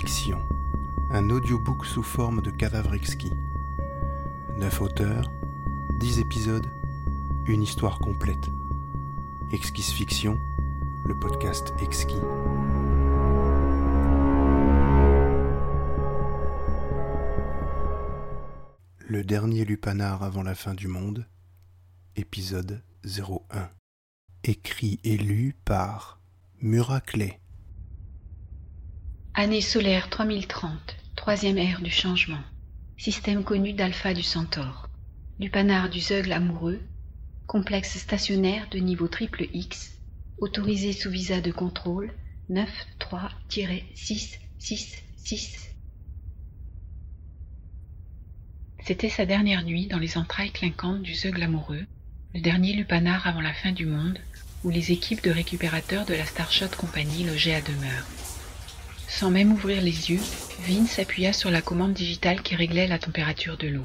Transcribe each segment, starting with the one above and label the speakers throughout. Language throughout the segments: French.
Speaker 1: Fiction, un audiobook sous forme de cadavre exquis. Neuf auteurs, dix épisodes, une histoire complète. Exquise Fiction, le podcast exquis. Le dernier lupanar avant la fin du monde, épisode 01. Écrit et lu par Muraclé.
Speaker 2: Année solaire 3030, troisième ère du changement. Système connu d'alpha du centaure. Lupanar du zeugle amoureux. Complexe stationnaire de niveau triple X. Autorisé sous visa de contrôle 9-3-6-6-6. C'était sa dernière nuit dans les entrailles clinquantes du zeugle amoureux, le dernier lupanar avant la fin du monde, où les équipes de récupérateurs de la Starshot Company logeaient à demeure. Sans même ouvrir les yeux, Vin s'appuya sur la commande digitale qui réglait la température de l'eau.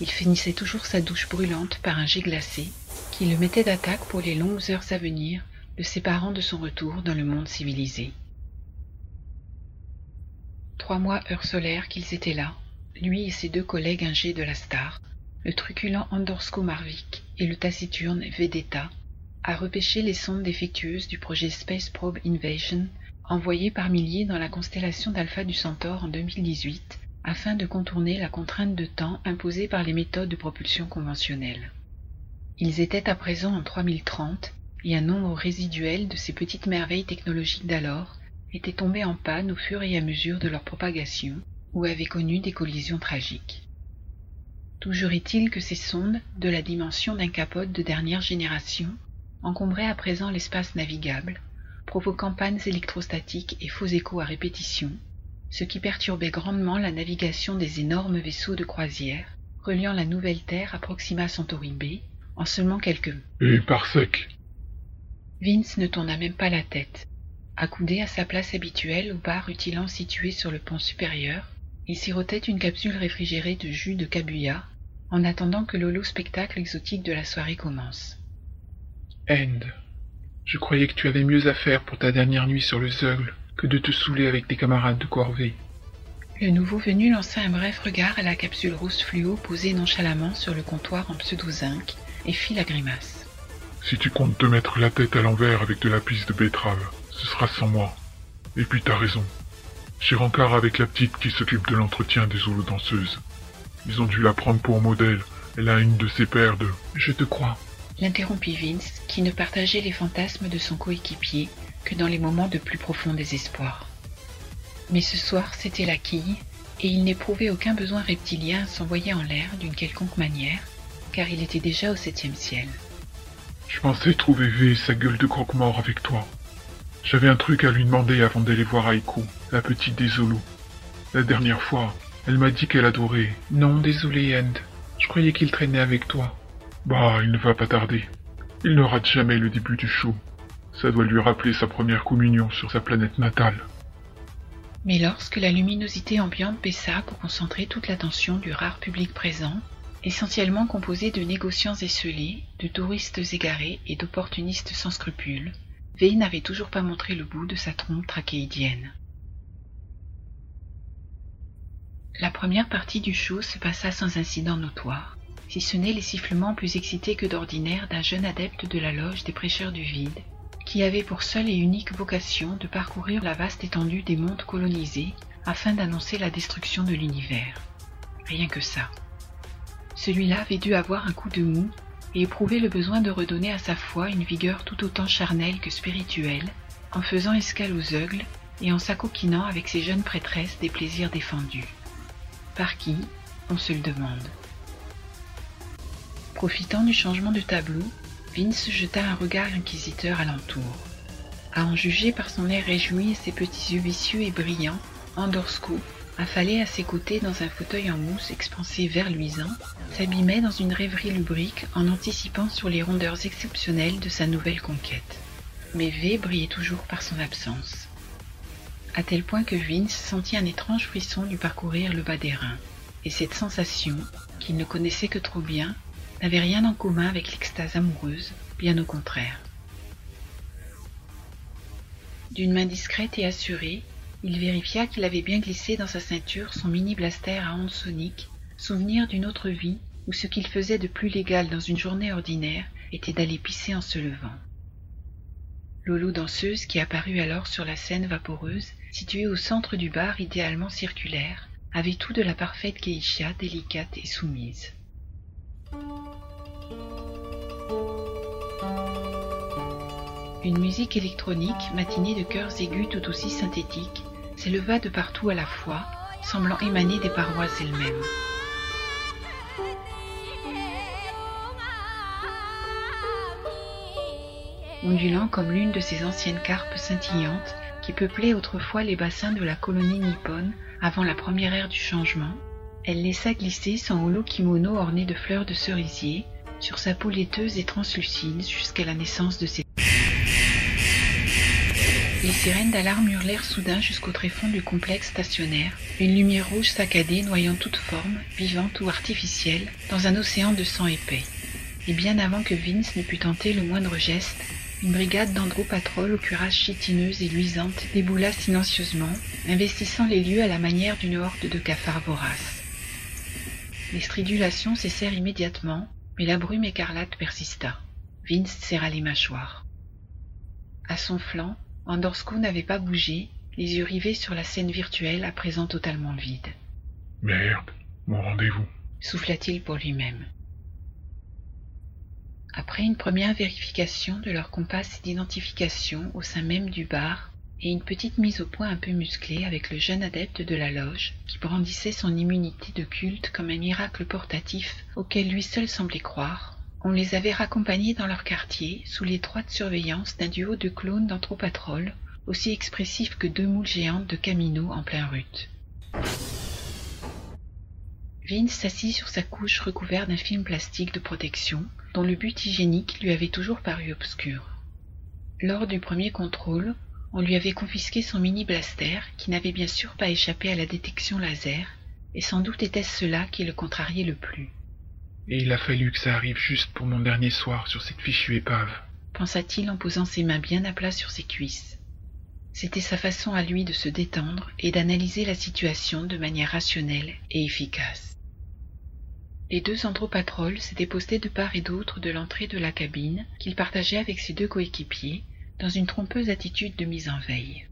Speaker 2: Il finissait toujours sa douche brûlante par un jet glacé qui le mettait d'attaque pour les longues heures à venir, le séparant de son retour dans le monde civilisé. Trois mois heure solaire qu'ils étaient là, lui et ses deux collègues ingés de la Star, le truculent Andorsko Marvik et le taciturne Vedetta, à repêcher les sondes défectueuses du projet Space Probe Invasion envoyé par milliers dans la constellation d'Alpha du Centaure en 2018 afin de contourner la contrainte de temps imposée par les méthodes de propulsion conventionnelles. Ils étaient à présent en 3030 et un nombre résiduel de ces petites merveilles technologiques d'alors était tombé en panne au fur et à mesure de leur propagation ou avait connu des collisions tragiques. Toujours est-il que ces sondes, de la dimension d'un capote de dernière génération, encombraient à présent l'espace navigable provoquant pannes électrostatiques et faux échos à répétition, ce qui perturbait grandement la navigation des énormes vaisseaux de croisière reliant la nouvelle Terre à Proxima Centauri B en seulement quelques
Speaker 3: Et par sec.
Speaker 2: Vince ne tourna même pas la tête. Accoudé à sa place habituelle au bar rutilant situé sur le pont supérieur, il sirotait une capsule réfrigérée de jus de cabuya en attendant que l'holo spectacle exotique de la soirée commence.
Speaker 3: End. Je croyais que tu avais mieux à faire pour ta dernière nuit sur le Zeugle que de te saouler avec tes camarades de corvée.
Speaker 2: Le nouveau venu lança un bref regard à la capsule rose fluo posée nonchalamment sur le comptoir en pseudo-zinc et fit la grimace.
Speaker 3: Si tu comptes te mettre la tête à l'envers avec de la pisse de betterave, ce sera sans moi. Et puis t'as raison. J'ai rencard avec la petite qui s'occupe de l'entretien des holodanseuses. Ils ont dû la prendre pour modèle. Elle a une de ses paires de... Je te crois
Speaker 2: l'interrompit Vince, qui ne partageait les fantasmes de son coéquipier que dans les moments de plus profond désespoir. Mais ce soir, c'était la quille, et il n'éprouvait aucun besoin reptilien à s'envoyer en l'air d'une quelconque manière, car il était déjà au septième ciel.
Speaker 3: Je pensais trouver V sa gueule de croque-mort avec toi. J'avais un truc à lui demander avant d'aller voir Aiko, la petite des Zoulous. La dernière fois, elle m'a dit qu'elle adorait. Non, désolé, End. Je croyais qu'il traînait avec toi. Bah, il ne va pas tarder. Il ne rate jamais le début du show. Ça doit lui rappeler sa première communion sur sa planète natale.
Speaker 2: Mais lorsque la luminosité ambiante baissa pour concentrer toute l'attention du rare public présent, essentiellement composé de négociants esselés, de touristes égarés et d'opportunistes sans scrupules, V n'avait toujours pas montré le bout de sa trompe trachéidienne. La première partie du show se passa sans incident notoire si ce n'est les sifflements plus excités que d'ordinaire d'un jeune adepte de la loge des prêcheurs du vide, qui avait pour seule et unique vocation de parcourir la vaste étendue des mondes colonisés afin d'annoncer la destruction de l'univers. Rien que ça. Celui-là avait dû avoir un coup de mou et éprouver le besoin de redonner à sa foi une vigueur tout autant charnelle que spirituelle, en faisant escale aux eugles et en s'acoquinant avec ses jeunes prêtresses des plaisirs défendus. Par qui On se le demande. Profitant du changement de tableau, Vince jeta un regard inquisiteur alentour. À en juger par son air réjoui et ses petits yeux vicieux et brillants, Andorsko, affalé à ses côtés dans un fauteuil en mousse expansé vert luisant, s'abîmait dans une rêverie lubrique en anticipant sur les rondeurs exceptionnelles de sa nouvelle conquête. Mais V brillait toujours par son absence. À tel point que Vince sentit un étrange frisson lui parcourir le bas des reins, et cette sensation, qu'il ne connaissait que trop bien, n'avait rien en commun avec l'extase amoureuse, bien au contraire. D'une main discrète et assurée, il vérifia qu'il avait bien glissé dans sa ceinture son mini blaster à ondes soniques, souvenir d'une autre vie où ce qu'il faisait de plus légal dans une journée ordinaire était d'aller pisser en se levant. Lolo danseuse qui apparut alors sur la scène vaporeuse, située au centre du bar idéalement circulaire, avait tout de la parfaite geisha délicate et soumise. Une musique électronique, matinée de chœurs aigus tout aussi synthétiques, s'éleva de partout à la fois, semblant émaner des parois elles-mêmes. Ondulant comme l'une de ces anciennes carpes scintillantes qui peuplaient autrefois les bassins de la colonie nippone avant la première ère du changement, elle laissa glisser son holo kimono orné de fleurs de cerisier sur sa peau laiteuse et translucide jusqu'à la naissance de ses les sirènes d'alarme hurlèrent soudain jusqu'au tréfonds du complexe stationnaire, une lumière rouge saccadée noyant toute forme, vivante ou artificielle, dans un océan de sang épais. Et bien avant que Vince ne pût tenter le moindre geste, une brigade d'andropatrol aux cuirasses chitineuses et luisantes déboula silencieusement, investissant les lieux à la manière d'une horde de cafards voraces. Les stridulations cessèrent immédiatement, mais la brume écarlate persista. Vince serra les mâchoires. À son flanc, Andorsko n'avait pas bougé, les yeux rivés sur la scène virtuelle à présent totalement vide.
Speaker 3: Merde, mon rendez-vous,
Speaker 2: souffla-t-il pour lui-même. Après une première vérification de leur compas d'identification au sein même du bar et une petite mise au point un peu musclée avec le jeune adepte de la loge qui brandissait son immunité de culte comme un miracle portatif auquel lui seul semblait croire, on les avait raccompagnés dans leur quartier sous l'étroite surveillance d'un duo de clones d'anthropatrol aussi expressifs que deux moules géantes de Camino en plein rut. Vince s'assit sur sa couche recouverte d'un film plastique de protection dont le but hygiénique lui avait toujours paru obscur. Lors du premier contrôle, on lui avait confisqué son mini blaster qui n'avait bien sûr pas échappé à la détection laser, et sans doute était-ce cela qui le contrariait le plus.
Speaker 3: Et il a fallu que ça arrive juste pour mon dernier soir sur cette fichue épave.
Speaker 2: pensa-t-il en posant ses mains bien à plat sur ses cuisses. C'était sa façon à lui de se détendre et d'analyser la situation de manière rationnelle et efficace. Les deux andropatrols s'étaient postés de part et d'autre de l'entrée de la cabine qu'il partageait avec ses deux coéquipiers dans une trompeuse attitude de mise en veille.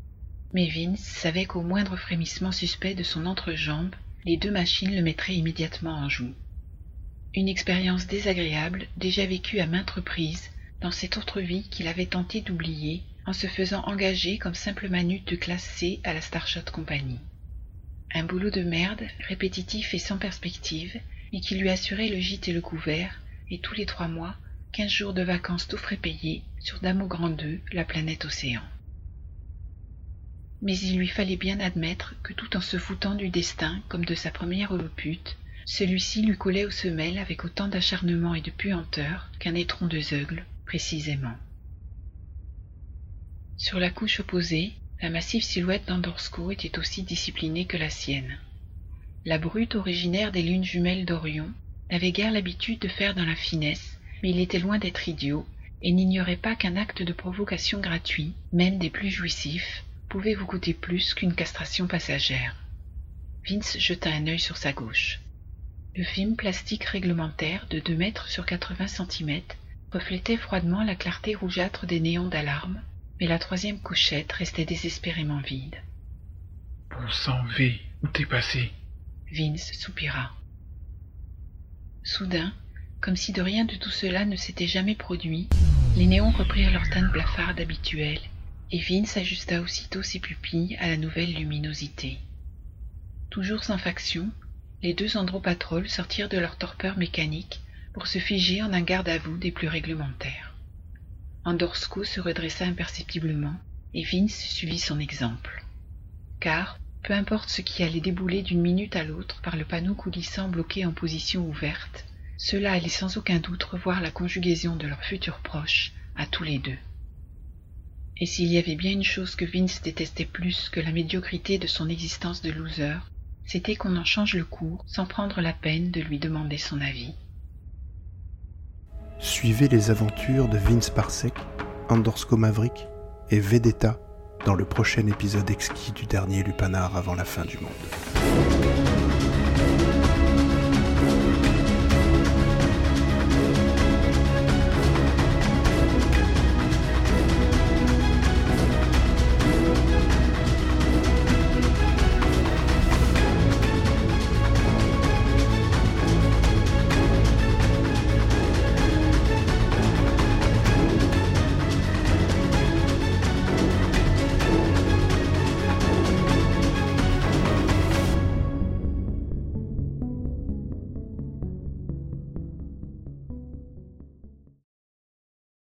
Speaker 2: Mais Vince savait qu'au moindre frémissement suspect de son entrejambe, les deux machines le mettraient immédiatement en joue. Une expérience désagréable déjà vécue à maintes reprises dans cette autre vie qu'il avait tenté d'oublier en se faisant engager comme simple manute de classe C à la Starshot Company. Un boulot de merde, répétitif et sans perspective, mais qui lui assurait le gîte et le couvert, et tous les trois mois, quinze jours de vacances tout frais payés sur Damo Grand 2, la planète Océan. Mais il lui fallait bien admettre que tout en se foutant du destin comme de sa première holopute, celui-ci lui collait aux semelles avec autant d'acharnement et de puanteur qu'un étron de zeugle, précisément. Sur la couche opposée, la massive silhouette d'Andorsko était aussi disciplinée que la sienne. La brute originaire des lunes jumelles d'Orion n'avait guère l'habitude de faire dans la finesse, mais il était loin d'être idiot, et n'ignorait pas qu'un acte de provocation gratuit, même des plus jouissifs, pouvait vous coûter plus qu'une castration passagère. Vince jeta un œil sur sa gauche. Le film plastique réglementaire de deux mètres sur quatre-vingts centimètres reflétait froidement la clarté rougeâtre des néons d'alarme, mais la troisième couchette restait désespérément vide.
Speaker 3: Bon sang, V, où t'es passé
Speaker 2: Vince soupira. Soudain, comme si de rien de tout cela ne s'était jamais produit, les néons reprirent leur teinte blafarde habituelle, et Vince ajusta aussitôt ses pupilles à la nouvelle luminosité. Toujours sans faction, les deux andropatrols sortirent de leur torpeur mécanique pour se figer en un garde-à-vous des plus réglementaires. Andorsko se redressa imperceptiblement et Vince suivit son exemple. Car, peu importe ce qui allait débouler d'une minute à l'autre par le panneau coulissant bloqué en position ouverte, cela allait sans aucun doute revoir la conjugaison de leurs futurs proches à tous les deux. Et s'il y avait bien une chose que Vince détestait plus que la médiocrité de son existence de loser, c'était qu'on en change le cours sans prendre la peine de lui demander son avis.
Speaker 1: Suivez les aventures de Vince Parsec, Andorsko Maverick et Vedetta dans le prochain épisode exquis du dernier lupanar avant la fin du monde.